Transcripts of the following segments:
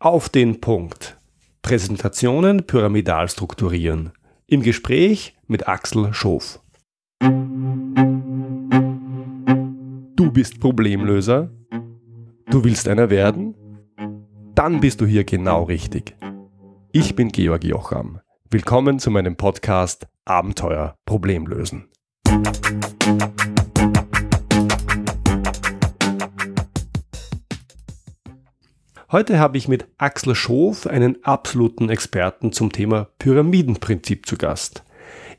Auf den Punkt. Präsentationen pyramidal strukturieren. Im Gespräch mit Axel Schof. Du bist Problemlöser? Du willst einer werden? Dann bist du hier genau richtig. Ich bin Georg Jocham. Willkommen zu meinem Podcast Abenteuer Problemlösen. Heute habe ich mit Axel Schof einen absoluten Experten zum Thema Pyramidenprinzip zu Gast.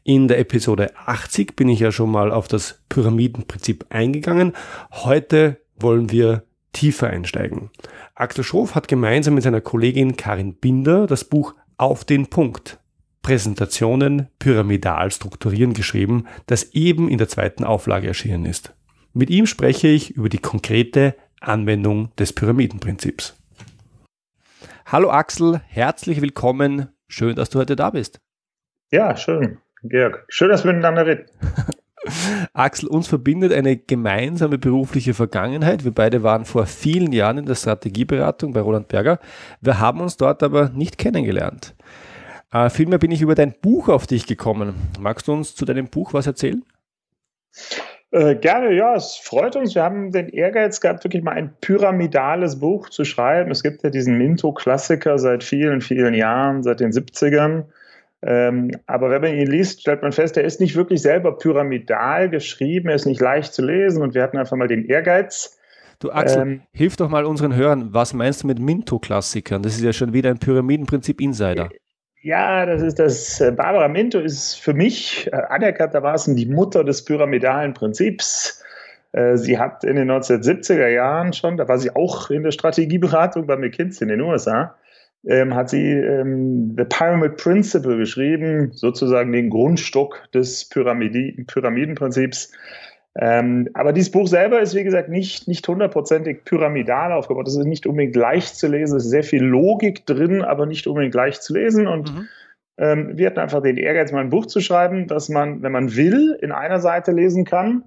In der Episode 80 bin ich ja schon mal auf das Pyramidenprinzip eingegangen. Heute wollen wir tiefer einsteigen. Axel Schof hat gemeinsam mit seiner Kollegin Karin Binder das Buch Auf den Punkt Präsentationen pyramidal strukturieren geschrieben, das eben in der zweiten Auflage erschienen ist. Mit ihm spreche ich über die konkrete Anwendung des Pyramidenprinzips. Hallo Axel, herzlich willkommen. Schön, dass du heute da bist. Ja, schön, Georg. Schön, dass wir miteinander reden. Axel, uns verbindet eine gemeinsame berufliche Vergangenheit. Wir beide waren vor vielen Jahren in der Strategieberatung bei Roland Berger. Wir haben uns dort aber nicht kennengelernt. Äh, vielmehr bin ich über dein Buch auf dich gekommen. Magst du uns zu deinem Buch was erzählen? Äh, gerne, ja, es freut uns. Wir haben den Ehrgeiz gehabt, wirklich mal ein pyramidales Buch zu schreiben. Es gibt ja diesen Minto-Klassiker seit vielen, vielen Jahren, seit den 70ern. Ähm, aber wenn man ihn liest, stellt man fest, er ist nicht wirklich selber pyramidal geschrieben, er ist nicht leicht zu lesen und wir hatten einfach mal den Ehrgeiz. Du Axel, ähm, hilf doch mal unseren Hörern, was meinst du mit Minto-Klassikern? Das ist ja schon wieder ein Pyramidenprinzip Insider. Ja, das ist das. Äh, Barbara Minto ist für mich äh, anerkanntermaßen die Mutter des pyramidalen Prinzips. Äh, sie hat in den 1970er Jahren schon, da war sie auch in der Strategieberatung bei McKinsey in den USA, ähm, hat sie ähm, The Pyramid Principle geschrieben, sozusagen den Grundstock des Pyramidi Pyramidenprinzips. Ähm, aber dieses Buch selber ist, wie gesagt, nicht, nicht hundertprozentig pyramidal aufgebaut. Es ist nicht unbedingt leicht zu lesen. Es ist sehr viel Logik drin, aber nicht unbedingt leicht zu lesen. Und mhm. ähm, wir hatten einfach den Ehrgeiz, mal ein Buch zu schreiben, das man, wenn man will, in einer Seite lesen kann.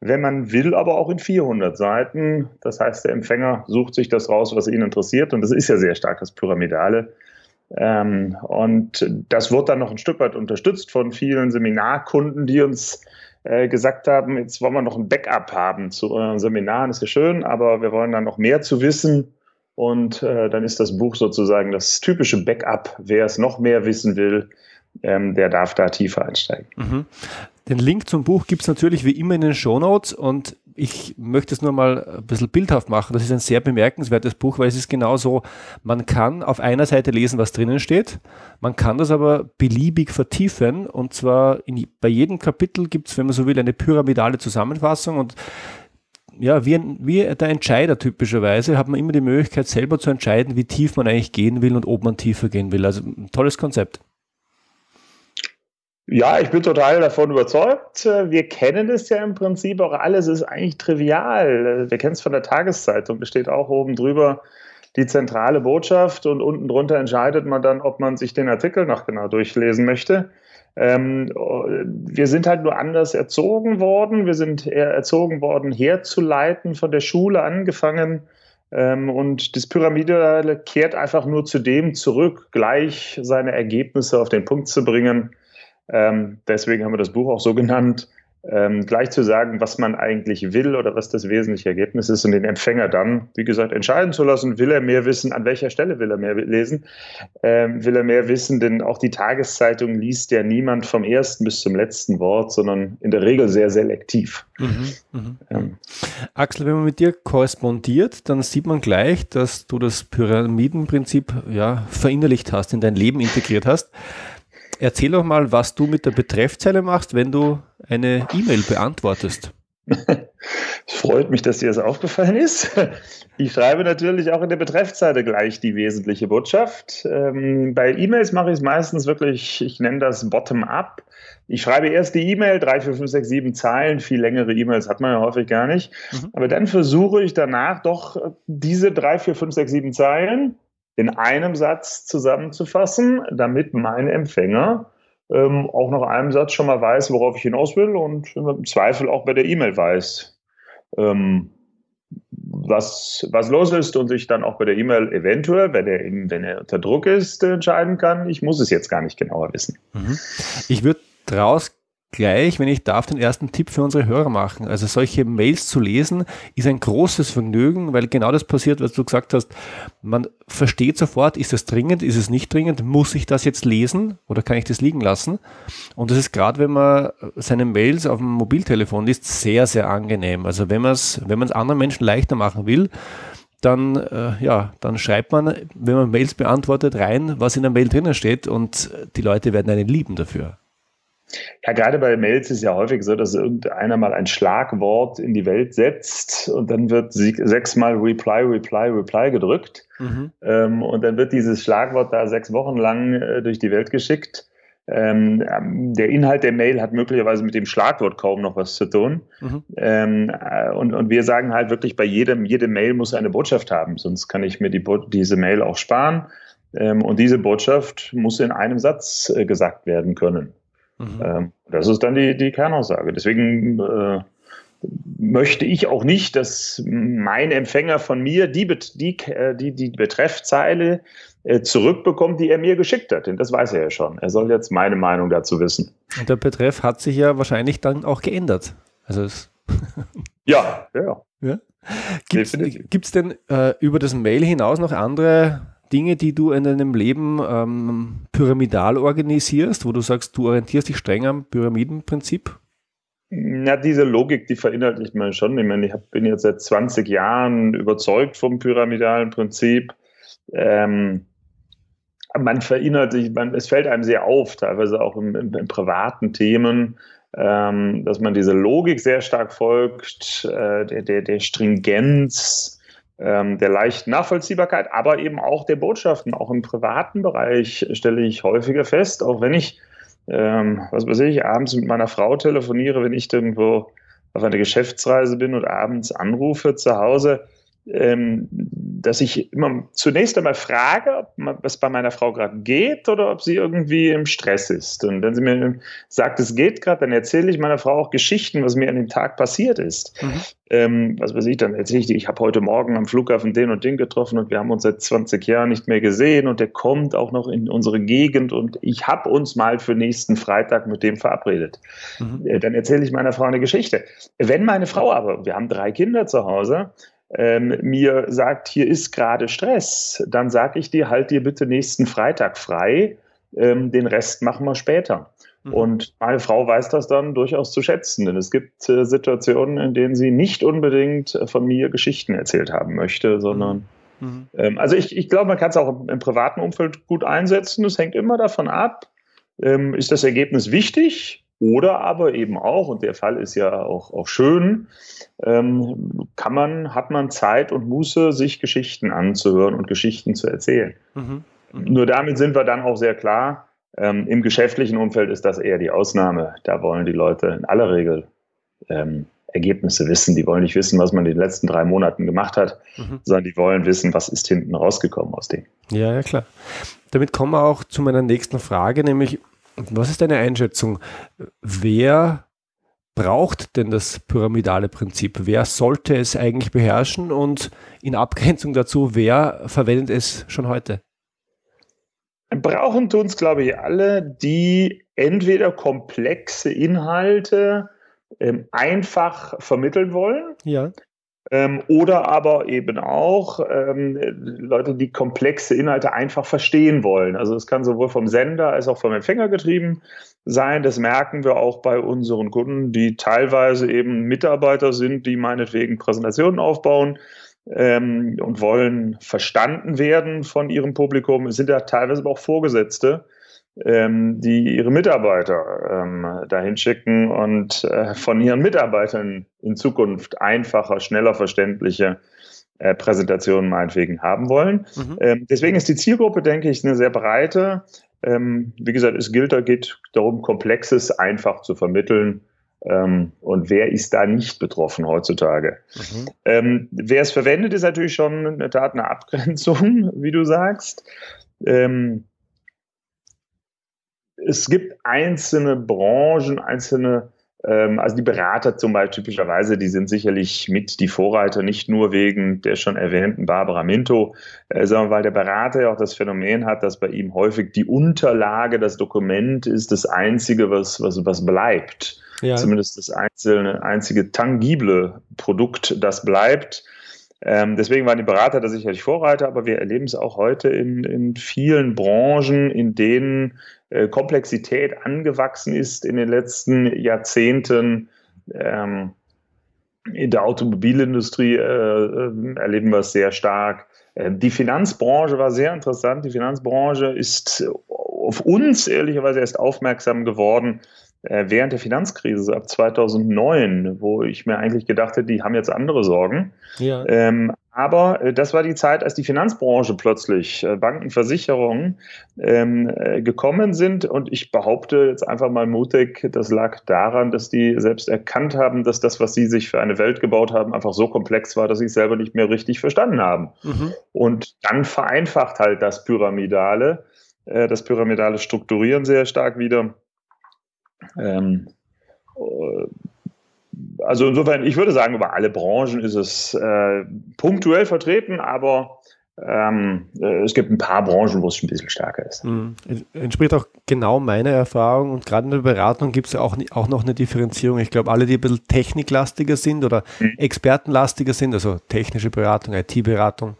Wenn man will, aber auch in 400 Seiten. Das heißt, der Empfänger sucht sich das raus, was ihn interessiert. Und das ist ja sehr stark das Pyramidale. Ähm, und das wird dann noch ein Stück weit unterstützt von vielen Seminarkunden, die uns äh, gesagt haben, jetzt wollen wir noch ein Backup haben zu euren Seminaren, ist ja schön, aber wir wollen dann noch mehr zu wissen. Und äh, dann ist das Buch sozusagen das typische Backup. Wer es noch mehr wissen will, ähm, der darf da tiefer einsteigen. Mhm. Den Link zum Buch gibt es natürlich wie immer in den Show Notes und ich möchte es nur mal ein bisschen bildhaft machen. Das ist ein sehr bemerkenswertes Buch, weil es ist genau so, man kann auf einer Seite lesen, was drinnen steht, man kann das aber beliebig vertiefen und zwar in, bei jedem Kapitel gibt es, wenn man so will, eine pyramidale Zusammenfassung und ja, wie, wie der Entscheider typischerweise hat man immer die Möglichkeit, selber zu entscheiden, wie tief man eigentlich gehen will und ob man tiefer gehen will. Also ein tolles Konzept. Ja, ich bin total davon überzeugt. Wir kennen es ja im Prinzip auch alles, ist eigentlich trivial. Wir kennen es von der Tageszeitung, besteht auch oben drüber die zentrale Botschaft und unten drunter entscheidet man dann, ob man sich den Artikel noch genau durchlesen möchte. Ähm, wir sind halt nur anders erzogen worden. Wir sind erzogen worden, herzuleiten, von der Schule angefangen. Ähm, und das Pyramide kehrt einfach nur zu dem zurück, gleich seine Ergebnisse auf den Punkt zu bringen ähm, deswegen haben wir das Buch auch so genannt, ähm, gleich zu sagen, was man eigentlich will oder was das wesentliche Ergebnis ist und den Empfänger dann, wie gesagt, entscheiden zu lassen, will er mehr wissen, an welcher Stelle will er mehr lesen, ähm, will er mehr wissen, denn auch die Tageszeitung liest ja niemand vom ersten bis zum letzten Wort, sondern in der Regel sehr selektiv. Mhm, mh. ähm. Axel, wenn man mit dir korrespondiert, dann sieht man gleich, dass du das Pyramidenprinzip ja, verinnerlicht hast, in dein Leben integriert hast. Erzähl doch mal, was du mit der Betreffzeile machst, wenn du eine E-Mail beantwortest. Es freut mich, dass dir das aufgefallen ist. Ich schreibe natürlich auch in der Betreffzeile gleich die wesentliche Botschaft. Ähm, bei E-Mails mache ich es meistens wirklich, ich nenne das Bottom-up. Ich schreibe erst die E-Mail, drei, vier, fünf, sechs, sieben Zeilen. Viel längere E-Mails hat man ja häufig gar nicht. Mhm. Aber dann versuche ich danach doch diese drei, vier, fünf, sechs, sieben Zeilen in einem Satz zusammenzufassen, damit mein Empfänger ähm, auch nach einem Satz schon mal weiß, worauf ich hinaus will und im Zweifel auch bei der E-Mail weiß, ähm, was, was los ist und sich dann auch bei der E-Mail eventuell, wenn er, wenn er unter Druck ist, entscheiden kann. Ich muss es jetzt gar nicht genauer wissen. Mhm. Ich würde daraus gleich, wenn ich darf, den ersten Tipp für unsere Hörer machen. Also solche Mails zu lesen, ist ein großes Vergnügen, weil genau das passiert, was du gesagt hast. Man versteht sofort, ist es dringend, ist es nicht dringend, muss ich das jetzt lesen oder kann ich das liegen lassen? Und das ist gerade, wenn man seine Mails auf dem Mobiltelefon liest, sehr, sehr angenehm. Also wenn man es, wenn anderen Menschen leichter machen will, dann, äh, ja, dann schreibt man, wenn man Mails beantwortet, rein, was in der Mail drinnen steht und die Leute werden einen lieben dafür. Ja, gerade bei Mails ist ja häufig so, dass irgendeiner mal ein Schlagwort in die Welt setzt und dann wird sechsmal Reply, Reply, Reply gedrückt. Mhm. Ähm, und dann wird dieses Schlagwort da sechs Wochen lang äh, durch die Welt geschickt. Ähm, ähm, der Inhalt der Mail hat möglicherweise mit dem Schlagwort kaum noch was zu tun. Mhm. Ähm, äh, und, und wir sagen halt wirklich, bei jedem, jede Mail muss eine Botschaft haben, sonst kann ich mir die, diese Mail auch sparen. Ähm, und diese Botschaft muss in einem Satz äh, gesagt werden können. Mhm. Ähm, das ist dann die, die Kernaussage. Deswegen äh, möchte ich auch nicht, dass mein Empfänger von mir die, die, äh, die, die Betreffzeile äh, zurückbekommt, die er mir geschickt hat. Denn das weiß er ja schon. Er soll jetzt meine Meinung dazu wissen. Und der Betreff hat sich ja wahrscheinlich dann auch geändert. Also es ja, ja. ja. Gibt es denn äh, über das Mail hinaus noch andere Dinge, die du in deinem Leben ähm, pyramidal organisierst, wo du sagst, du orientierst dich streng am Pyramidenprinzip? Na, diese Logik, die verinnerlicht man schon. Ich meine, ich bin jetzt seit 20 Jahren überzeugt vom pyramidalen Prinzip. Ähm, man verinnerlicht, man, es fällt einem sehr auf, teilweise auch in, in, in privaten Themen, ähm, dass man diese Logik sehr stark folgt, äh, der, der, der Stringenz, ähm, der leichten Nachvollziehbarkeit, aber eben auch der Botschaften. Auch im privaten Bereich stelle ich häufiger fest, auch wenn ich, ähm, was weiß ich, abends mit meiner Frau telefoniere, wenn ich irgendwo auf einer Geschäftsreise bin und abends anrufe zu Hause, ähm, dass ich immer zunächst einmal frage, ob es bei meiner Frau gerade geht oder ob sie irgendwie im Stress ist. Und wenn sie mir sagt, es geht gerade, dann erzähle ich meiner Frau auch Geschichten, was mir an dem Tag passiert ist. Mhm. Ähm, was weiß ich, dann erzähle ich dir, ich habe heute Morgen am Flughafen den und den getroffen und wir haben uns seit 20 Jahren nicht mehr gesehen und der kommt auch noch in unsere Gegend und ich habe uns mal für nächsten Freitag mit dem verabredet. Mhm. Äh, dann erzähle ich meiner Frau eine Geschichte. Wenn meine Frau aber, wir haben drei Kinder zu Hause, ähm, mir sagt, hier ist gerade Stress, dann sage ich dir, halt dir bitte nächsten Freitag frei, ähm, den Rest machen wir später. Mhm. Und meine Frau weiß das dann durchaus zu schätzen, denn es gibt äh, Situationen, in denen sie nicht unbedingt äh, von mir Geschichten erzählt haben möchte, sondern mhm. mhm. ähm, also ich, ich glaube, man kann es auch im, im, privaten Umfeld gut einsetzen. Es hängt immer davon ab, ähm, ist das Ergebnis wichtig oder aber eben auch, und der Fall ist ja auch, auch schön, ähm, kann man, hat man Zeit und Muße, sich Geschichten anzuhören und Geschichten zu erzählen. Mhm. Mhm. Nur damit sind wir dann auch sehr klar, ähm, im geschäftlichen Umfeld ist das eher die Ausnahme. Da wollen die Leute in aller Regel ähm, Ergebnisse wissen. Die wollen nicht wissen, was man in den letzten drei Monaten gemacht hat, mhm. sondern die wollen wissen, was ist hinten rausgekommen aus dem. Ja, ja, klar. Damit kommen wir auch zu meiner nächsten Frage, nämlich was ist deine Einschätzung? Wer braucht denn das pyramidale Prinzip? Wer sollte es eigentlich beherrschen? Und in Abgrenzung dazu, wer verwendet es schon heute? Brauchen tun es, glaube ich, alle, die entweder komplexe Inhalte ähm, einfach vermitteln wollen. Ja. Ähm, oder aber eben auch ähm, Leute, die komplexe Inhalte einfach verstehen wollen. Also es kann sowohl vom Sender als auch vom Empfänger getrieben sein. Das merken wir auch bei unseren Kunden, die teilweise eben Mitarbeiter sind, die meinetwegen Präsentationen aufbauen ähm, und wollen verstanden werden von ihrem Publikum. Es sind ja teilweise aber auch Vorgesetzte, ähm, die ihre Mitarbeiter ähm, dahin schicken und äh, von ihren Mitarbeitern in Zukunft einfacher, schneller verständliche äh, Präsentationen meinetwegen haben wollen. Mhm. Ähm, deswegen ist die Zielgruppe, denke ich, eine sehr breite. Ähm, wie gesagt, es gilt, da geht darum, Komplexes einfach zu vermitteln. Ähm, und wer ist da nicht betroffen heutzutage? Mhm. Ähm, wer es verwendet, ist natürlich schon in der Tat eine Abgrenzung, wie du sagst. Ähm, es gibt einzelne Branchen, einzelne Ähm, also die Berater zum Beispiel typischerweise, die sind sicherlich mit die Vorreiter, nicht nur wegen der schon erwähnten Barbara Minto, äh, sondern weil der Berater ja auch das Phänomen hat, dass bei ihm häufig die Unterlage, das Dokument ist das Einzige, was, was, was bleibt. Ja. Zumindest das einzelne, einzige tangible Produkt, das bleibt. Ähm, deswegen waren die Berater da sicherlich Vorreiter, aber wir erleben es auch heute in, in vielen Branchen, in denen äh, Komplexität angewachsen ist in den letzten Jahrzehnten. Ähm, in der Automobilindustrie äh, äh erleben wir es sehr stark. Ähm, die Finanzbranche war sehr interessant. Die Finanzbranche ist auf uns ehrlicherweise erst aufmerksam geworden, während der Finanzkrise, ab 2009, wo ich mir eigentlich gedacht hätte, die haben jetzt andere Sorgen. Ja. Ähm, aber äh, das war die Zeit, als die Finanzbranche plötzlich, äh, Banken, Versicherungen ähm, äh, gekommen sind. Und ich behaupte jetzt einfach mal mutig, das lag daran, dass die selbst erkannt haben, dass das, was sie sich für eine Welt gebaut haben, einfach so komplex war, dass sie es selber nicht mehr richtig verstanden haben. Mhm. Und dann vereinfacht halt das Pyramidale, äh, das pyramidale Strukturieren sehr stark wieder ähm, äh, also insofern, ich würde sagen, über alle Branchen ist es äh, punktuell vertreten, aber ähm, äh, es gibt ein paar Branchen, wo es ein bisschen stärker ist. Mhm. Entspricht auch genau meiner Erfahrung und gerade in der Beratung gibt es ja auch, auch noch eine Differenzierung. Ich glaube, alle, die ein bisschen techniklastiger sind oder mhm. expertenlastiger sind, also technische Beratung, IT-Beratung,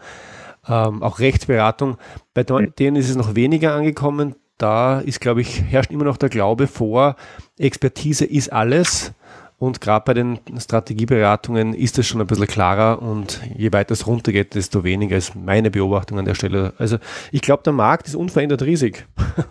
ähm, auch Rechtsberatung, bei mhm. denen ist es noch weniger angekommen da ist, glaube ich, herrscht immer noch der Glaube vor, Expertise ist alles. Und gerade bei den Strategieberatungen ist es schon ein bisschen klarer und je weiter es runtergeht, desto weniger ist meine Beobachtung an der Stelle. Also ich glaube, der Markt ist unverändert riesig.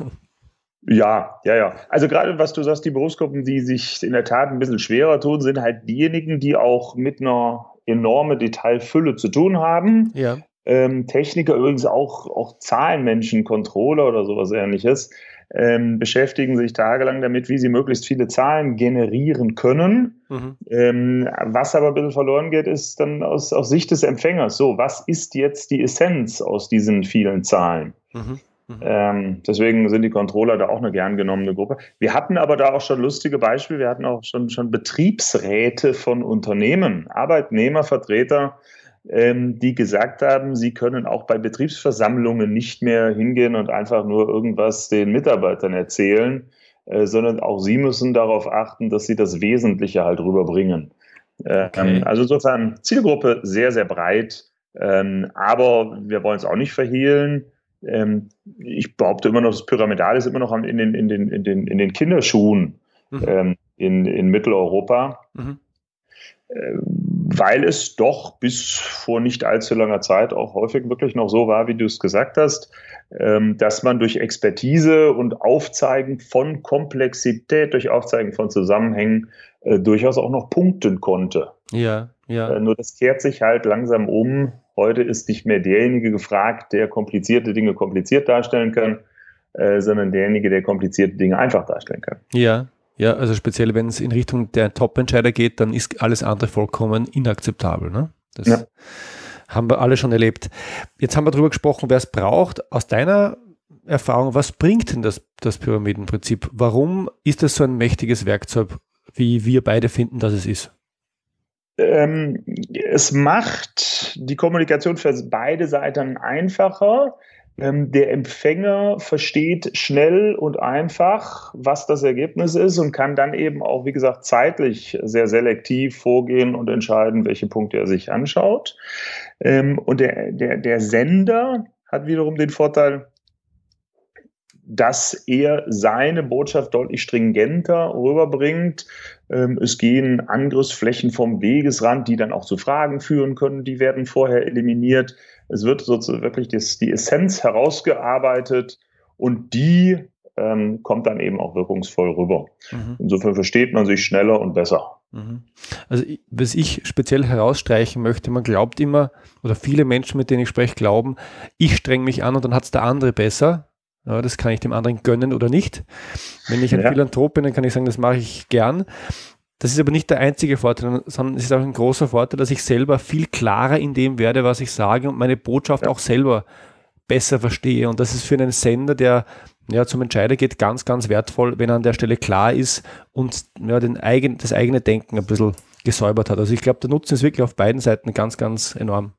Ja, ja, ja. Also gerade was du sagst, die Berufsgruppen, die sich in der Tat ein bisschen schwerer tun, sind halt diejenigen, die auch mit einer enormen Detailfülle zu tun haben. Ja ähm, Techniker, übrigens auch, auch Zahlenmenschen, Controller oder sowas ähnliches, ähm, beschäftigen sich tagelang damit, wie sie möglichst viele Zahlen generieren können. Mhm. Ähm, was aber ein bisschen verloren geht, ist dann aus, aus Sicht des Empfängers. So, was ist jetzt die Essenz aus diesen vielen Zahlen? Mhm. Mhm. Ähm, deswegen sind die Controller da auch eine gern genommene Gruppe. Wir hatten aber da auch schon lustige Beispiele. Wir hatten auch schon, schon Betriebsräte von Unternehmen, Arbeitnehmervertreter, ähm, die gesagt haben, sie können auch bei Betriebsversammlungen nicht mehr hingehen und einfach nur irgendwas den Mitarbeitern erzählen, äh, sondern auch sie müssen darauf achten, dass sie das Wesentliche halt rüberbringen. Ähm, okay. Also insofern Zielgruppe sehr, sehr breit, ähm, aber wir wollen es auch nicht verhehlen. Ähm, ich behaupte immer noch, das Pyramidal ist immer noch in den, in den, in den, in den Kinderschuhen mhm. Ähm, in, in Mitteleuropa. Mhm. Äh, weil es doch bis vor nicht allzu langer Zeit auch häufig wirklich noch so war, wie du es gesagt hast, ähm, dass man durch Expertise und Aufzeigen von Komplexität, durch Aufzeigen von Zusammenhängen äh, durchaus auch noch punkten konnte. Ja, ja. Äh, nur das kehrt sich halt langsam um. Heute ist nicht mehr derjenige gefragt, der komplizierte Dinge kompliziert darstellen kann, sondern derjenige, der komplizierte Dinge einfach darstellen kann. Ja, ja, also speziell wenn es in Richtung der Top-Entscheider geht, dann ist alles andere vollkommen inakzeptabel. Ne? Das ja. haben wir alle schon erlebt. Jetzt haben wir darüber gesprochen, wer es braucht. Aus deiner Erfahrung, was bringt denn das, das Pyramidenprinzip? Warum ist das so ein mächtiges Werkzeug, wie wir beide finden, dass es ist? Ähm, es macht die Kommunikation für beide Seiten einfacher. Ähm, der Empfänger versteht schnell und einfach, was das Ergebnis ist und kann dann eben auch, wie gesagt, zeitlich sehr selektiv vorgehen und entscheiden, welche Punkte er sich anschaut. Ähm, und der, der, der Sender hat wiederum den Vorteil, dass er seine Botschaft deutlich stringenter rüberbringt. Ähm, es gehen Angriffsflächen vom Wegesrand, die dann auch zu Fragen führen können, die werden vorher eliminiert. Es wird sozusagen wirklich das, die Essenz herausgearbeitet und die ähm, kommt dann eben auch wirkungsvoll rüber. Mhm. Insofern versteht man sich schneller und besser. Mhm. Also was ich speziell herausstreichen möchte, man glaubt immer, oder viele Menschen, mit denen ich spreche, glauben, ich streng mich an und dann hat es der andere besser. Ja, das kann ich dem anderen gönnen oder nicht. Wenn ich ein ja. Philanthrop bin, dann kann ich sagen, das mache ich gern. Das ist aber nicht der einzige Vorteil, sondern es ist auch ein großer Vorteil, dass ich selber viel klarer in dem werde, was ich sage und meine Botschaft ja. auch selber besser verstehe. Und das ist für einen Sender, der ja, zum Entscheider geht, ganz, ganz wertvoll, wenn er an der Stelle klar ist und ja, den eigen, das eigene Denken ein bisschen gesäubert hat. Also ich glaube, der Nutzen ist wirklich auf beiden Seiten ganz, ganz enorm.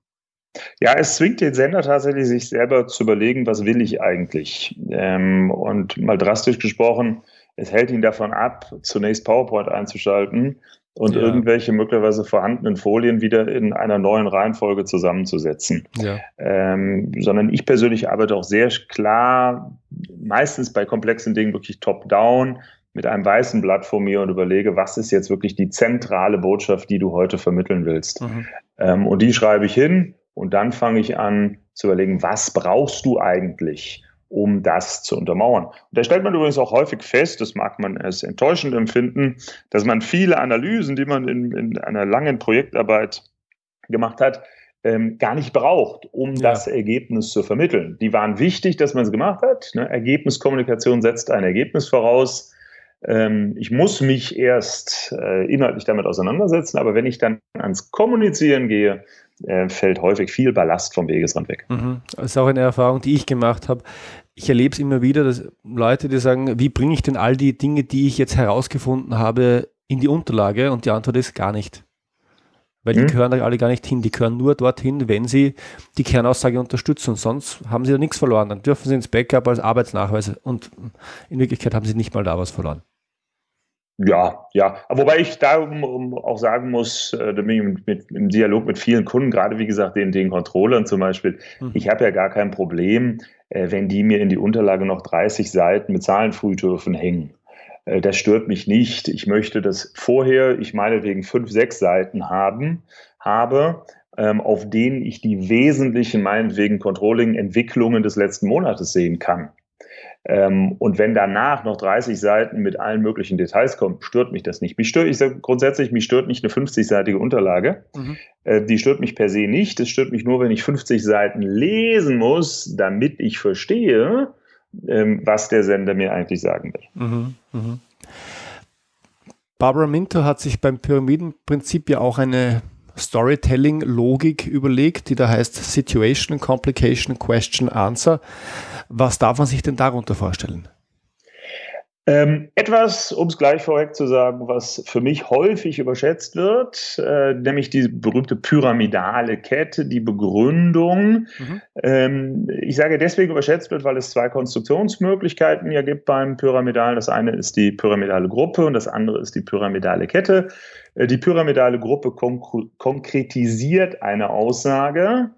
Ja, es zwingt den Sender tatsächlich, sich selber zu überlegen, was will ich eigentlich. Ähm, und mal drastisch gesprochen, es hält ihn davon ab, zunächst PowerPoint einzuschalten und ja. irgendwelche möglicherweise vorhandenen Folien wieder in einer neuen Reihenfolge zusammenzusetzen. Ja. Ähm, sondern ich persönlich arbeite auch sehr klar, meistens bei komplexen Dingen wirklich top-down, mit einem weißen Blatt vor mir und überlege, was ist jetzt wirklich die zentrale Botschaft, die du heute vermitteln willst. Mhm. Ähm, und die schreibe ich hin und dann fange ich an zu überlegen, was brauchst du eigentlich? Um das zu untermauern. Und da stellt man übrigens auch häufig fest, das mag man als enttäuschend empfinden, dass man viele Analysen, die man in, in einer langen Projektarbeit gemacht hat, ähm, gar nicht braucht, um ja. das Ergebnis zu vermitteln. Die waren wichtig, dass man es gemacht hat. Ne? Ergebniskommunikation setzt ein Ergebnis voraus. Ähm, ich muss mich erst äh, inhaltlich damit auseinandersetzen, aber wenn ich dann ans Kommunizieren gehe, äh, fällt häufig viel Ballast vom Wegesrand weg. Mhm. Das ist auch eine Erfahrung, die ich gemacht habe. Ich erlebe es immer wieder, dass Leute, die sagen, wie bringe ich denn all die Dinge, die ich jetzt herausgefunden habe, in die Unterlage? Und die Antwort ist gar nicht. Weil die mhm. gehören da alle gar nicht hin. Die gehören nur dorthin, wenn sie die Kernaussage unterstützen. Sonst haben sie da nichts verloren. Dann dürfen sie ins Backup als Arbeitsnachweis. Und in Wirklichkeit haben sie nicht mal da was verloren. Ja, ja. Wobei ich da auch sagen muss, äh, da bin ich mit, mit, im Dialog mit vielen Kunden, gerade wie gesagt, den, den Controllern zum Beispiel, mhm. ich habe ja gar kein Problem, äh, wenn die mir in die Unterlage noch 30 Seiten mit Zahlenfrühtöfen hängen. Äh, das stört mich nicht. Ich möchte das vorher, ich meinetwegen fünf, sechs Seiten haben, habe, ähm, auf denen ich die wesentlichen, meinetwegen Controlling-Entwicklungen des letzten Monates sehen kann. Ähm, und wenn danach noch 30 Seiten mit allen möglichen Details kommen, stört mich das nicht. Mich stört, ich sage grundsätzlich, mich stört nicht eine 50-seitige Unterlage. Mhm. Äh, die stört mich per se nicht. Es stört mich nur, wenn ich 50 Seiten lesen muss, damit ich verstehe, ähm, was der Sender mir eigentlich sagen will. Mhm. Mhm. Barbara Minto hat sich beim Pyramidenprinzip ja auch eine Storytelling-Logik überlegt, die da heißt Situation, Complication, Question, Answer. Was darf man sich denn darunter vorstellen? Ähm, etwas, um es gleich vorweg zu sagen, was für mich häufig überschätzt wird, äh, nämlich die berühmte pyramidale Kette, die Begründung. Mhm. Ähm, ich sage deswegen überschätzt wird, weil es zwei Konstruktionsmöglichkeiten ja gibt beim Pyramidalen. Das eine ist die pyramidale Gruppe und das andere ist die pyramidale Kette. Äh, die pyramidale Gruppe konk konkretisiert eine Aussage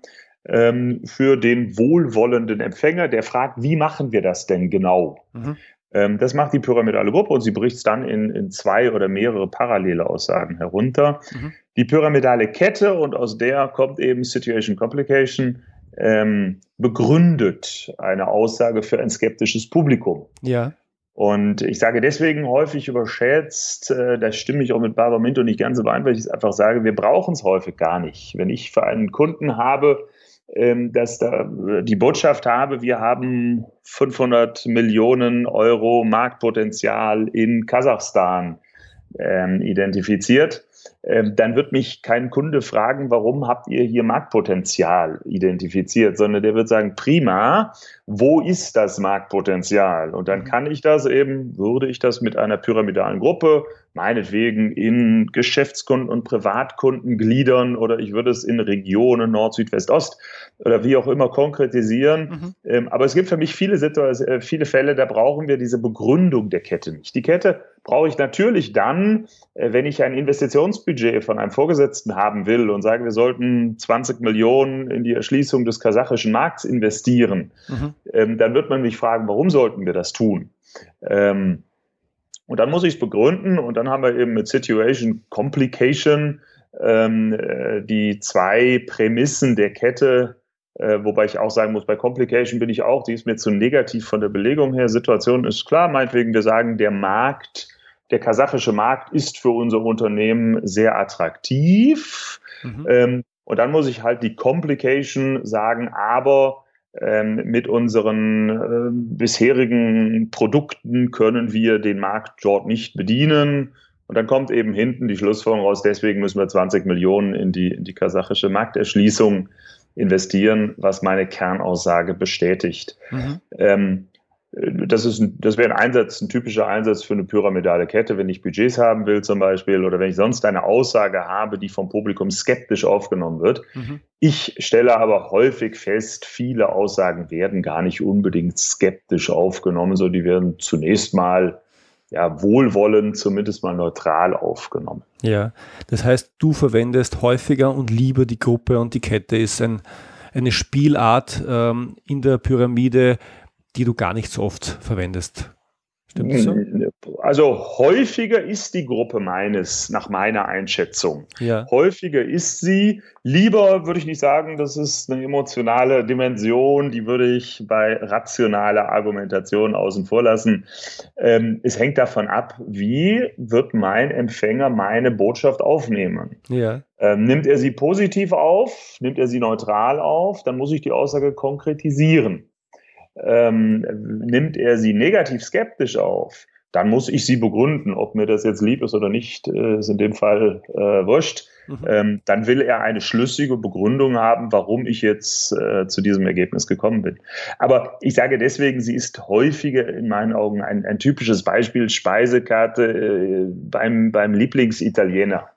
ähm, für den wohlwollenden Empfänger, der fragt, wie machen wir das denn genau? Mhm. Ähm, das macht die pyramidale Gruppe und sie bricht es dann in, in zwei oder mehrere parallele Aussagen herunter. Mhm. Die pyramidale Kette und aus der kommt eben Situation Complication ähm, begründet eine Aussage für ein skeptisches Publikum. Ja. Und ich sage deswegen häufig überschätzt, äh, da stimme ich auch mit Barbara Minto nicht ganz überein, weil ich einfach sage, wir brauchen es häufig gar nicht. Wenn ich für einen Kunden habe, ähm, dass da die Botschaft habe, wir haben 500 Millionen Euro Marktpotenzial in Kasachstan ähm, identifiziert, dann wird mich kein Kunde fragen, warum habt ihr hier Marktpotenzial identifiziert, sondern der wird sagen, prima, wo ist das Marktpotenzial? Und dann mhm. kann ich das eben, würde ich das mit einer pyramidalen Gruppe, meinetwegen in Geschäftskunden und Privatkunden gliedern oder ich würde es in Regionen Nord, Süd, West, Ost oder wie auch immer konkretisieren. Mhm. Ähm, aber es gibt für mich viele, äh, viele Fälle, da brauchen wir diese Begründung der Kette nicht. Die Kette brauche ich natürlich dann, äh, wenn ich ein Investitionsbudget von einem Vorgesetzten haben will und sage, wir sollten 20 Millionen in die Erschließung des kasachischen Markts investieren. Mhm. Ähm, dann wird man mich fragen, warum sollten wir das tun? Ähm, und dann muss ich es begründen und dann haben wir eben mit Situation Complication ähm, äh, die zwei Prämissen der Kette äh, wobei ich auch sagen muss, bei Complication bin ich auch, die ist mir zu negativ von der Belegung her. Situation ist klar, meinetwegen, wir sagen, der Markt, der kasachische Markt ist für unser Unternehmen sehr attraktiv. Mhm. Ähm, und dann muss ich halt die Complication sagen, aber ähm, mit unseren äh, bisherigen Produkten können wir den Markt dort nicht bedienen. Und dann kommt eben hinten die Schlussfolgerung raus, deswegen müssen wir 20 Millionen in die, in die kasachische Markterschließung investieren, was meine Kernaussage bestätigt. Mhm. Ähm, das ist ein, das wäre ein Einsatz, ein typischer Einsatz für eine pyramidale Kette, wenn ich Budgets haben will zum Beispiel oder wenn ich sonst eine Aussage habe, die vom Publikum skeptisch aufgenommen wird. Mhm. Ich stelle aber häufig fest, viele Aussagen werden gar nicht unbedingt skeptisch aufgenommen, sondern die werden zunächst mal ja, wohlwollend, zumindest mal neutral aufgenommen. Ja, das heißt, du verwendest häufiger und lieber die Gruppe und die Kette ist ein, eine Spielart ähm, in der Pyramide, die du gar nicht so oft verwendest. Stimmt das so? Also häufiger ist die Gruppe meines, nach meiner Einschätzung. Ja. Häufiger ist sie. Lieber würde ich nicht sagen, das ist eine emotionale Dimension, die würde ich bei rationaler Argumentation außen vor lassen. Ähm, es hängt davon ab, wie wird mein Empfänger meine Botschaft aufnehmen. Ja. Ähm, nimmt er sie positiv auf, nimmt er sie neutral auf, dann muss ich die Aussage konkretisieren ähm, nimmt er sie negativ skeptisch auf, dann muss ich sie begründen, ob mir das jetzt lieb ist oder nicht, äh, ist in dem Fall äh, wurscht. Mhm. Ähm, dann will er eine schlüssige Begründung haben, warum ich jetzt äh, zu diesem Ergebnis gekommen bin. Aber ich sage deswegen, sie ist häufiger in meinen Augen ein, ein typisches Beispiel Speisekarte äh, beim, beim Lieblingsitaliener.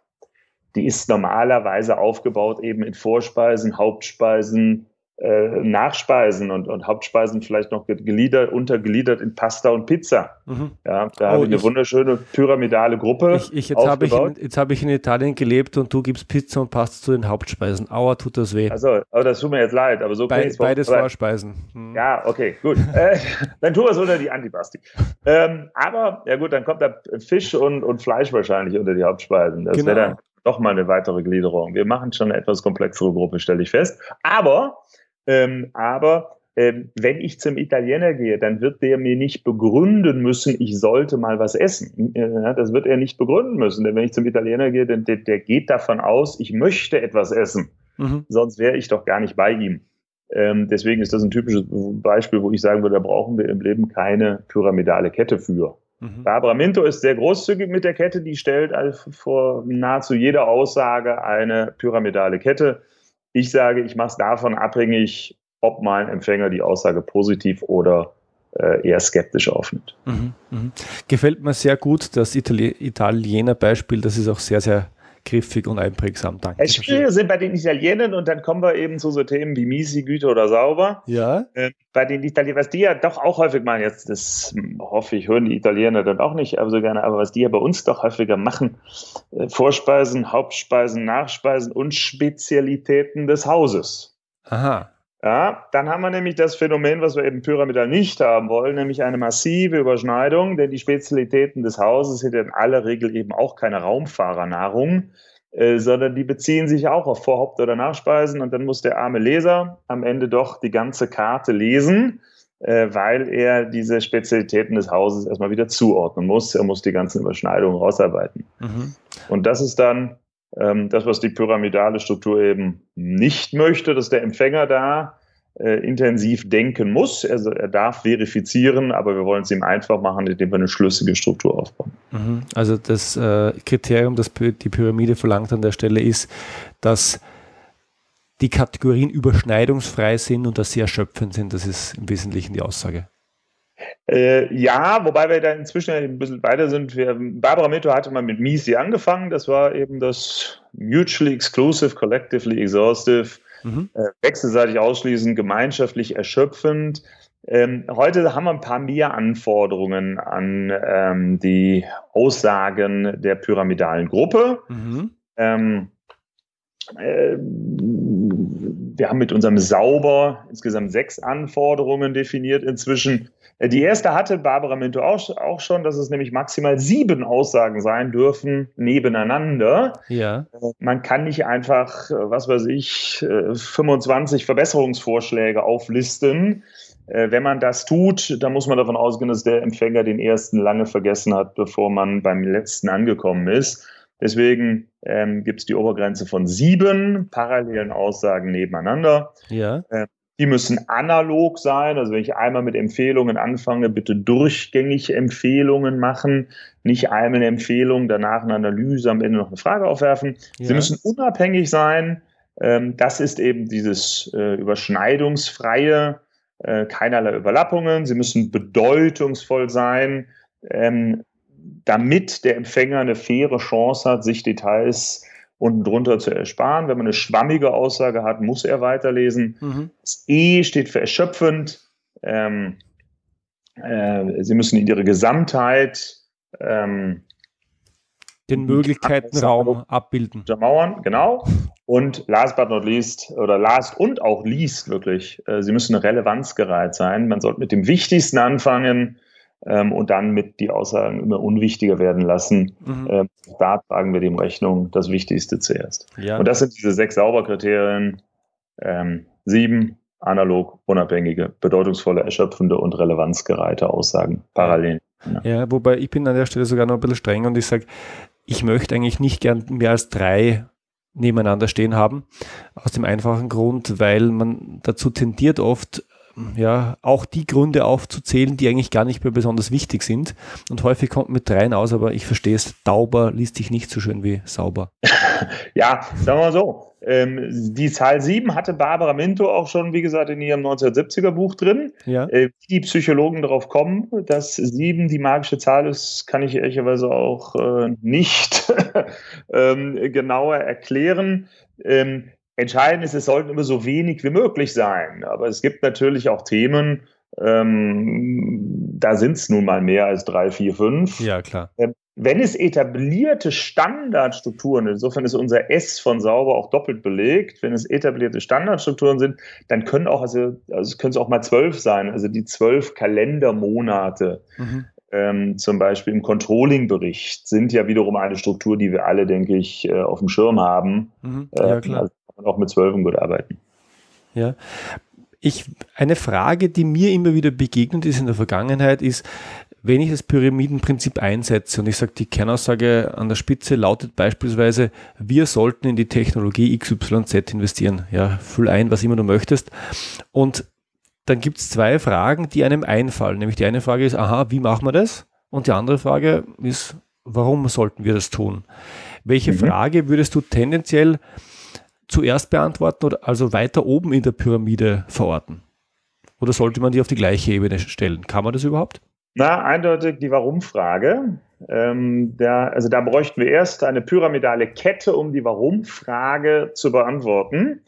Die ist normalerweise aufgebaut eben in Vorspeisen, Hauptspeisen, Nachspeisen und, und Hauptspeisen vielleicht noch gegliedert, untergliedert in Pasta und Pizza. Mhm. Ja, da oh, habe ich eine wunderschöne pyramidale Gruppe. Ich, ich, jetzt habe ich, in, jetzt hab ich in Italien gelebt und du gibst Pizza und Pasta zu den Hauptspeisen. Aua, tut das weh. Also, aber das tut mir jetzt leid, aber so Be ich Beides Vorspeisen. Mhm. Ja, okay, gut. äh, dann tu es unter die Antipasti. Ähm, aber, ja gut, dann kommt da Fisch und, und Fleisch wahrscheinlich unter die Hauptspeisen. Das genau. wäre dann doch mal eine weitere Gliederung. Wir machen schon eine etwas komplexere Gruppe, stelle ich fest. Aber ähm, aber ähm, wenn ich zum Italiener gehe, dann wird der mir nicht begründen müssen, ich sollte mal was essen. Äh, das wird er nicht begründen müssen, denn wenn ich zum Italiener gehe, dann der, der geht davon aus, ich möchte etwas essen. Mhm. Sonst wäre ich doch gar nicht bei ihm. Ähm, deswegen ist das ein typisches Beispiel, wo ich sagen würde, da brauchen wir im Leben keine pyramidale Kette für. Mhm. Barbara Minto ist sehr großzügig mit der Kette, die stellt also vor nahezu jeder Aussage eine pyramidale Kette. Ich sage, ich mache es davon abhängig, ob mein Empfänger die Aussage positiv oder äh, eher skeptisch aufnimmt. Mhm, mh. Gefällt mir sehr gut das Itali Italiener Beispiel, das ist auch sehr, sehr griffig und einprägsam. Danke. Schwierige sind bei den Italienern und dann kommen wir eben zu so Themen wie Miesi, Güte oder sauber. Ja. Äh, bei den Italienern, was die ja doch auch häufig machen, jetzt das hoffe ich, hören die Italiener dann auch nicht aber so gerne, aber was die ja bei uns doch häufiger machen, äh, Vorspeisen, Hauptspeisen, Nachspeisen und Spezialitäten des Hauses. Aha. Ja, dann haben wir nämlich das Phänomen, was wir eben pyramidal nicht haben wollen, nämlich eine massive Überschneidung, denn die Spezialitäten des Hauses sind in aller Regel eben auch keine Raumfahrernahrung, äh, sondern die beziehen sich auch auf Vorhaupt- oder Nachspeisen und dann muss der arme Leser am Ende doch die ganze Karte lesen, äh, weil er diese Spezialitäten des Hauses erstmal wieder zuordnen muss. Er muss die ganzen Überschneidungen rausarbeiten. Mhm. Und das ist dann das, was die pyramidale Struktur eben nicht möchte, dass der Empfänger da äh, intensiv denken muss. Also er darf verifizieren, aber wir wollen es ihm einfach machen, indem wir eine schlüssige Struktur aufbauen. Mhm. Also das äh, Kriterium, das die Pyramide verlangt an der Stelle ist, dass die Kategorien überschneidungsfrei sind und dass sie erschöpfend sind. Das ist im Wesentlichen die Aussage. Äh, ja, wobei wir da inzwischen ein bisschen weiter sind. Wir, Barbara Mitto hatte mal mit MISI angefangen. Das war eben das Mutually Exclusive, Collectively Exhaustive, mhm. äh, wechselseitig ausschließend, gemeinschaftlich erschöpfend. Ähm, heute haben wir ein paar mehr Anforderungen an ähm, die Aussagen der pyramidalen Gruppe. Mhm. Ähm, äh, wir haben mit unserem Sauber insgesamt sechs Anforderungen definiert inzwischen. Äh, die erste hatte Barbara Minto auch, auch schon, dass es nämlich maximal sieben Aussagen sein dürfen nebeneinander. Ja. Äh, man kann nicht einfach, was weiß ich, 25 Verbesserungsvorschläge auflisten. Wenn man das tut, dann muss man davon ausgehen, dass der Empfänger den ersten lange vergessen hat, bevor man beim letzten angekommen ist. Deswegen ähm, gibt es die Obergrenze von sieben parallelen Aussagen nebeneinander. Ja. Äh, die müssen analog sein. Also wenn ich einmal mit Empfehlungen anfange, bitte durchgängig Empfehlungen machen. Nicht einmal eine Empfehlung, danach eine Analyse, am Ende noch eine Frage aufwerfen. Ja. Sie müssen unabhängig sein. Ähm, das ist eben dieses äh, überschneidungsfreie, äh, keinerlei Überlappungen. Sie müssen bedeutungsvoll sein, ähm, damit der Empfänger eine faire Chance hat, sich Details unten drunter zu ersparen. Wenn man eine schwammige Aussage hat, muss er weiterlesen. Mhm. Das E steht für erschöpfend. Ähm, äh, Sie müssen in ihrer Gesamtheit ähm, den Möglichkeitenraum abbilden. Mauern, genau. Und last but not least, oder last und auch least wirklich, äh, sie müssen relevanzgereiht sein. Man sollte mit dem Wichtigsten anfangen ähm, und dann mit die Aussagen immer unwichtiger werden lassen. Mhm. Ähm, da tragen wir dem Rechnung das Wichtigste zuerst. Ja. Und das sind diese sechs Sauberkriterien. Ähm, sieben analog, unabhängige, bedeutungsvolle, erschöpfende und relevanzgereihte Aussagen parallel. Ja. ja, wobei ich bin an der Stelle sogar noch ein bisschen streng und ich sage, ich möchte eigentlich nicht gern mehr als drei nebeneinander stehen haben. Aus dem einfachen Grund, weil man dazu tendiert oft, ja, auch die Gründe aufzuzählen, die eigentlich gar nicht mehr besonders wichtig sind. Und häufig kommt mit dreien aus, aber ich verstehe es, Tauber liest sich nicht so schön wie sauber. ja, sagen wir mal so. Ähm, die Zahl 7 hatte Barbara Minto auch schon, wie gesagt, in ihrem 1970er Buch drin. Ja. Äh, wie die Psychologen darauf kommen, dass 7 die magische Zahl ist, kann ich ehrlicherweise auch äh, nicht ähm, genauer erklären. Ähm, entscheidend ist, es sollten immer so wenig wie möglich sein. Aber es gibt natürlich auch Themen, ähm, da sind es nun mal mehr als drei, vier, fünf. Ja, klar. Ähm, wenn es etablierte Standardstrukturen, insofern ist unser S von sauber auch doppelt belegt, wenn es etablierte Standardstrukturen sind, dann können auch, also, also können es auch mal zwölf sein, also die zwölf Kalendermonate. Mhm. Ähm, zum Beispiel im Controlling-Bericht sind ja wiederum eine Struktur, die wir alle, denke ich, äh, auf dem Schirm haben. Mhm. Ja, ähm, klar. Also man auch mit zwölfen gut arbeiten. Ja. Ich, eine Frage, die mir immer wieder begegnet ist in der Vergangenheit, ist, wenn ich das Pyramidenprinzip einsetze und ich sage, die Kernaussage an der Spitze lautet beispielsweise, wir sollten in die Technologie XYZ investieren. Ja, füll ein, was immer du möchtest. Und dann gibt es zwei Fragen, die einem einfallen. Nämlich die eine Frage ist, aha, wie machen wir das? Und die andere Frage ist, warum sollten wir das tun? Welche mhm. Frage würdest du tendenziell zuerst beantworten oder also weiter oben in der Pyramide verorten? Oder sollte man die auf die gleiche Ebene stellen? Kann man das überhaupt? Na, eindeutig die Warum-Frage. Ähm, also da bräuchten wir erst eine pyramidale Kette, um die Warum-Frage zu beantworten.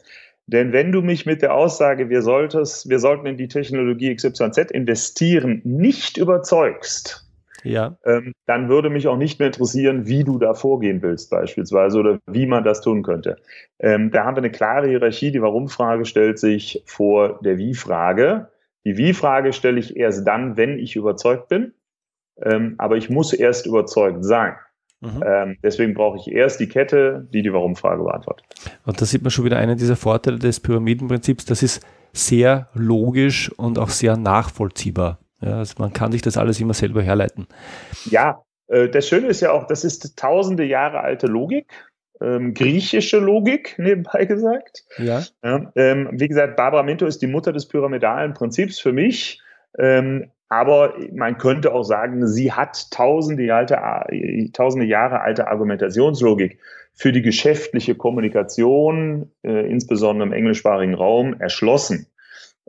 Denn wenn du mich mit der Aussage, wir, solltest, wir sollten in die Technologie XYZ investieren, nicht überzeugst, ja. ähm, dann würde mich auch nicht mehr interessieren, wie du da vorgehen willst beispielsweise oder wie man das tun könnte. Ähm, da haben wir eine klare Hierarchie. Die Warum-Frage stellt sich vor der Wie-Frage. Die Wie-Frage stelle ich erst dann, wenn ich überzeugt bin. Ähm, aber ich muss erst überzeugt sein. Mhm. Ähm, deswegen brauche ich erst die Kette, die die Warum-Frage beantwortet. Und da sieht man schon wieder einen dieser Vorteile des Pyramidenprinzips. Das ist sehr logisch und auch sehr nachvollziehbar. Ja, also man kann sich das alles immer selber herleiten. Ja, äh, das Schöne ist ja auch, das ist tausende Jahre alte Logik ähm, griechische Logik, nebenbei gesagt. Ja. ja ähm, wie gesagt, Barbara Minto ist die Mutter des pyramidalen Prinzips für mich. Ähm, aber man könnte auch sagen, sie hat tausende, alte, tausende Jahre alte Argumentationslogik für die geschäftliche Kommunikation, äh, insbesondere im englischsprachigen Raum, erschlossen.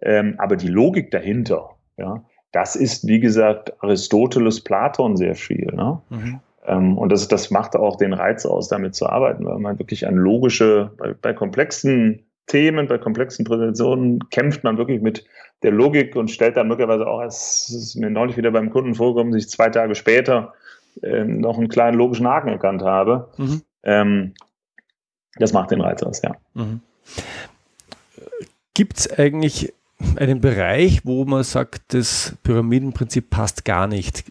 Ähm, aber die Logik dahinter, ja, das ist, wie gesagt, Aristoteles, Platon sehr viel. Ne? Mhm. Ähm, und das, das macht auch den Reiz aus, damit zu arbeiten, weil man wirklich an logische, bei, bei komplexen Themen, bei komplexen Präsentationen kämpft man wirklich mit der Logik und stellt dann möglicherweise auch, es ist mir neulich wieder beim Kunden vorgekommen, dass ich zwei Tage später ähm, noch einen kleinen logischen Haken erkannt habe. Mhm. Ähm, das macht den Reiz aus, ja. Mhm. Gibt es eigentlich einen Bereich, wo man sagt, das Pyramidenprinzip passt gar nicht?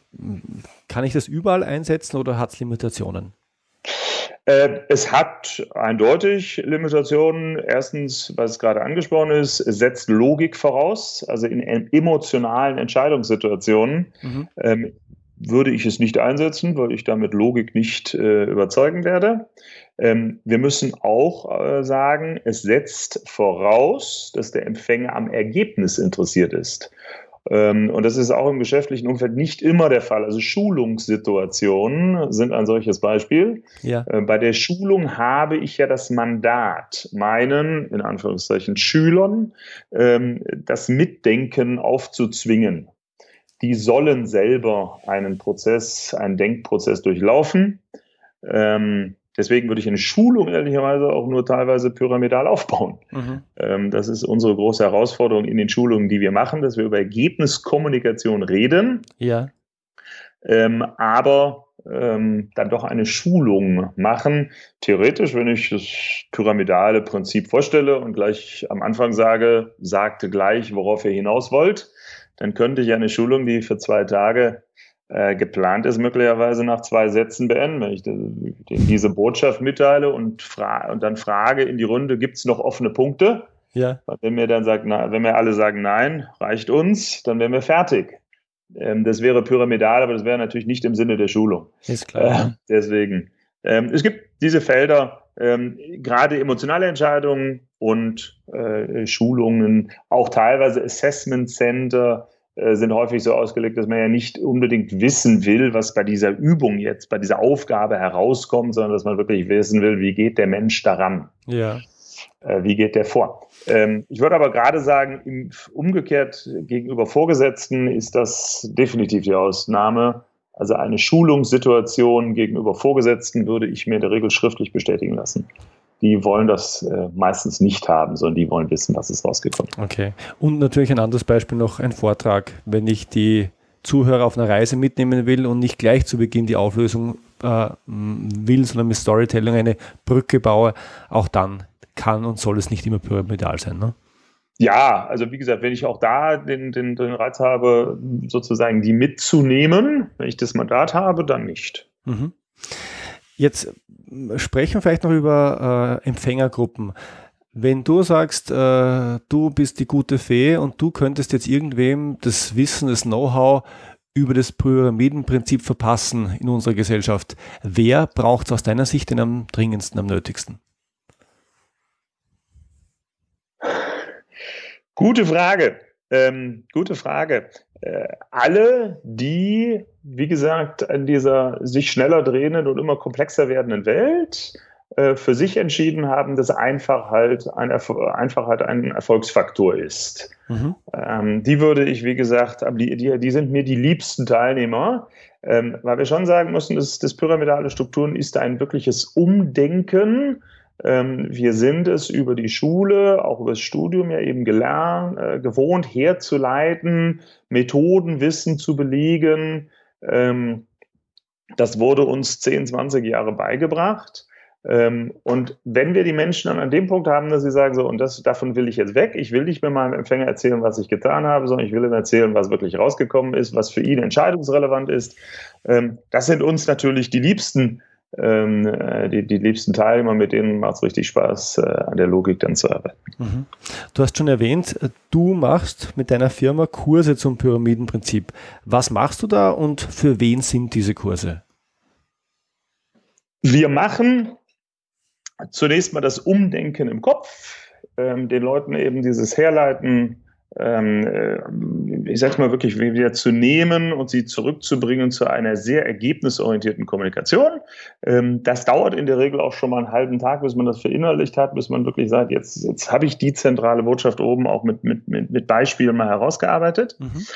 Kann ich das überall einsetzen oder hat es Limitationen? Äh, es hat eindeutig Limitationen. Erstens, was gerade angesprochen ist, es setzt Logik voraus. Also in emotionalen Entscheidungssituationen mhm. Würde ich es nicht einsetzen, weil ich damit Logik nicht äh, überzeugen werde. Ähm, wir müssen auch äh, sagen, es setzt voraus, dass der Empfänger am Ergebnis interessiert ist. Ähm, und das ist auch im geschäftlichen Umfeld nicht immer der Fall. Also Schulungssituationen sind ein solches Beispiel. Ja. Äh, bei der Schulung habe ich ja das Mandat, meinen, in Anführungszeichen, Schülern ähm, das Mitdenken aufzuzwingen. Die sollen selber einen Prozess, einen Denkprozess durchlaufen. Ähm, Deswegen würde ich eine Schulung ehrlicherweise auch nur teilweise pyramidal aufbauen. Mhm. Ähm, das ist unsere große Herausforderung in den Schulungen, die wir machen, dass wir über Ergebniskommunikation reden. Ja. Ähm, aber ähm, dann doch eine Schulung machen. Theoretisch, wenn ich das pyramidale Prinzip vorstelle und gleich am Anfang sage, sagte gleich, worauf ihr hinaus wollt, dann könnte ich eine Schulung, die für zwei Tage äh, geplant ist, möglicherweise nach zwei Sätzen beenden. Wenn ich diese Botschaft mitteile und, und dann frage in die Runde, gibt es noch offene Punkte? Ja. Wenn mir dann sagt, na, wenn wir alle sagen nein, reicht uns, dann wären wir fertig. Ähm, das wäre pyramidal, aber das wäre natürlich nicht im Sinne der Schulung. Ist klar. Äh, deswegen. Ähm, es gibt diese Felder, ähm, gerade emotionale Entscheidungen und äh, Schulungen, auch teilweise Assessment Center, äh, sind häufig so ausgelegt, dass man ja nicht unbedingt wissen will, was bei dieser Übung jetzt, bei dieser Aufgabe herauskommt, sondern dass man wirklich wissen will, wie geht der Mensch daran? Ja. Äh, wie geht der vor? Ähm, ich würde aber gerade sagen, umgekehrt gegenüber Vorgesetzten ist das definitiv die Ausnahme. Also eine Schulungssituation gegenüber Vorgesetzten würde ich mir in der Regel schriftlich bestätigen lassen die wollen das äh, meistens nicht haben, sondern die wollen wissen, was ist rausgekommen. Okay. Und natürlich ein anderes Beispiel noch ein Vortrag. Wenn ich die Zuhörer auf einer Reise mitnehmen will und nicht gleich zu Beginn die Auflösung äh, will, sondern mit Storytelling eine Brücke baue, auch dann kann und soll es nicht immer pyramidal sein. Ne? Ja, also wie gesagt, wenn ich auch da den, den, den Reiz habe, sozusagen die mitzunehmen, wenn ich das Mandat habe, dann nicht. Mhm. Jetzt sprechen wir vielleicht noch über äh, Empfängergruppen. Wenn du sagst, äh, du bist die gute Fee und du könntest jetzt irgendwem das Wissen, das Know-how über das Pyramidenprinzip verpassen in unserer Gesellschaft, wer braucht es aus deiner Sicht denn am dringendsten, am nötigsten? Gute Frage. Ähm, gute Frage. Äh, alle, die, wie gesagt, in dieser sich schneller drehenden und immer komplexer werdenden Welt äh, für sich entschieden haben, dass einfach halt ein, einfach halt ein Erfolgsfaktor ist. Mhm. Ähm, die würde ich, wie gesagt, die, die, die sind mir die liebsten Teilnehmer, ähm, weil wir schon sagen müssen, dass das pyramidale Strukturen ist ein wirkliches Umdenken wir sind es über die Schule, auch über das Studium ja eben gelernt, äh, gewohnt herzuleiten, Methoden, Wissen zu belegen. Ähm, das wurde uns 10, 20 Jahre beigebracht. Ähm, und wenn wir die Menschen dann an dem Punkt haben, dass sie sagen, so, und das, davon will ich jetzt weg, ich will nicht mehr meinem Empfänger erzählen, was ich getan habe, sondern ich will ihm erzählen, was wirklich rausgekommen ist, was für ihn entscheidungsrelevant ist. das sind uns natürlich die liebsten ähm, äh, die, die liebsten Teilnehmer, mit denen macht es richtig Spaß, äh, an der Logik dann zu arbeiten. Mhm. Du hast schon erwähnt, du machst mit deiner Firma Kurse zum Pyramidenprinzip. Was machst du da und für wen sind diese Kurse? Wir machen zunächst mal das Umdenken im Kopf, ähm, den Leuten eben dieses Herleiten ähm, äh, ich sage mal wirklich wieder zu nehmen und sie zurückzubringen zu einer sehr ergebnisorientierten Kommunikation. Ähm, das dauert in der Regel auch schon mal einen halben Tag, bis man das verinnerlicht hat, bis man wirklich sagt, jetzt, jetzt habe ich die zentrale Botschaft oben auch mit, mit, mit, mit Beispielen mal herausgearbeitet. Mhm.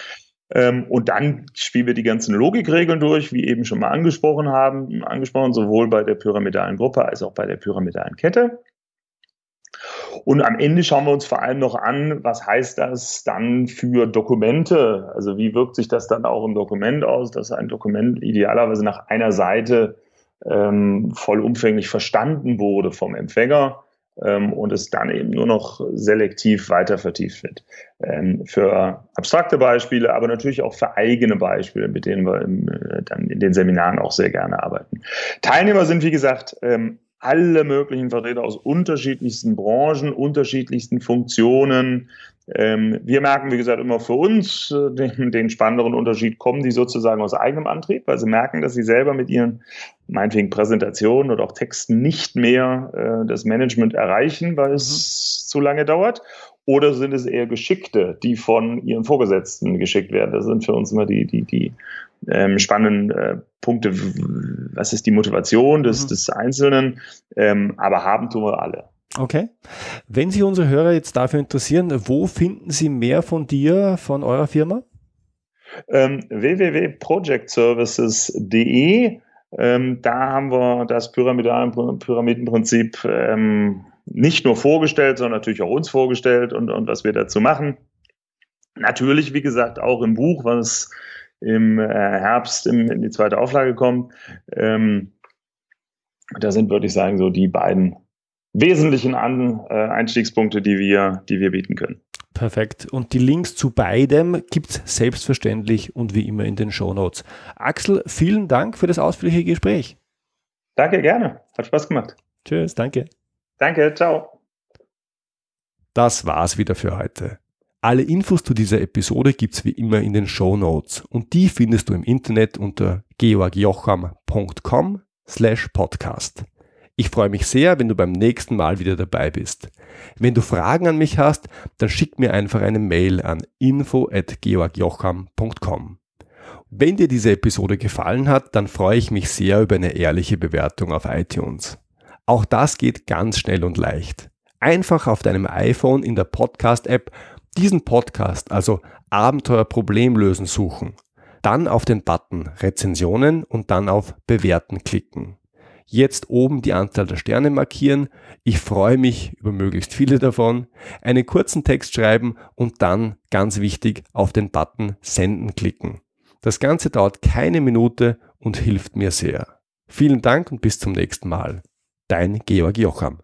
Ähm, und dann spielen wir die ganzen Logikregeln durch, wie eben schon mal angesprochen haben, angesprochen, sowohl bei der pyramidalen Gruppe als auch bei der pyramidalen Kette. Und am Ende schauen wir uns vor allem noch an, was heißt das dann für Dokumente? Also wie wirkt sich das dann auch im Dokument aus, dass ein Dokument idealerweise nach einer Seite ähm, vollumfänglich verstanden wurde vom Empfänger ähm, und es dann eben nur noch selektiv weiter vertieft wird. Ähm, für abstrakte Beispiele, aber natürlich auch für eigene Beispiele, mit denen wir im, äh, dann in den Seminaren auch sehr gerne arbeiten. Teilnehmer sind, wie gesagt, ähm, alle möglichen Vertreter aus unterschiedlichsten Branchen, unterschiedlichsten Funktionen. Ähm, wir merken, wie gesagt, immer für uns äh, den, den spannenderen Unterschied, kommen die sozusagen aus eigenem Antrieb, weil sie merken, dass sie selber mit ihren, meinetwegen Präsentationen oder auch Texten nicht mehr äh, das Management erreichen, weil es mhm. zu lange dauert. Oder sind es eher Geschickte, die von ihren Vorgesetzten geschickt werden? Das sind für uns immer die, die, die ähm, spannenden äh, Punkte. Was ist die Motivation des, mhm. des Einzelnen? Ähm, aber haben tun wir alle. Okay. Wenn Sie unsere Hörer jetzt dafür interessieren, wo finden Sie mehr von dir, von eurer Firma? Ähm, www.projectservices.de. Ähm, da haben wir das Pyramidenprinzip ähm, nicht nur vorgestellt, sondern natürlich auch uns vorgestellt und, und was wir dazu machen. Natürlich, wie gesagt, auch im Buch, was im äh, Herbst in, die zweite Auflage kommt. Ähm, da sind, würde ich sagen, so die beiden wesentlichen An äh, Einstiegspunkte, die wir, die wir bieten können. Perfekt. Und die Links zu beidem gibt es selbstverständlich und wie immer in den Show Notes. Axel, vielen Dank für das ausführliche Gespräch. Danke, gerne. Hat Spaß gemacht. Tschüss, danke. Danke, ciao. Das war's wieder für heute. Alle Infos zu dieser Episode gibt's wie immer in den Show Notes und die findest du im Internet unter georgjocham.com slash podcast. Ich freue mich sehr, wenn du beim nächsten Mal wieder dabei bist. Wenn du Fragen an mich hast, dann schick mir einfach eine Mail an info@georgjocham.com. Wenn dir diese Episode gefallen hat, dann freue ich mich sehr über eine ehrliche Bewertung auf iTunes. Auch das geht ganz schnell und leicht. Einfach auf deinem iPhone in der Podcast-App diesen Podcast, also Abenteuer Problemlösen suchen. Dann auf den Button Rezensionen und dann auf Bewerten klicken. Jetzt oben die Anzahl der Sterne markieren. Ich freue mich über möglichst viele davon. Einen kurzen Text schreiben und dann, ganz wichtig, auf den Button Senden klicken. Das Ganze dauert keine Minute und hilft mir sehr. Vielen Dank und bis zum nächsten Mal. Dein Georg Jocham.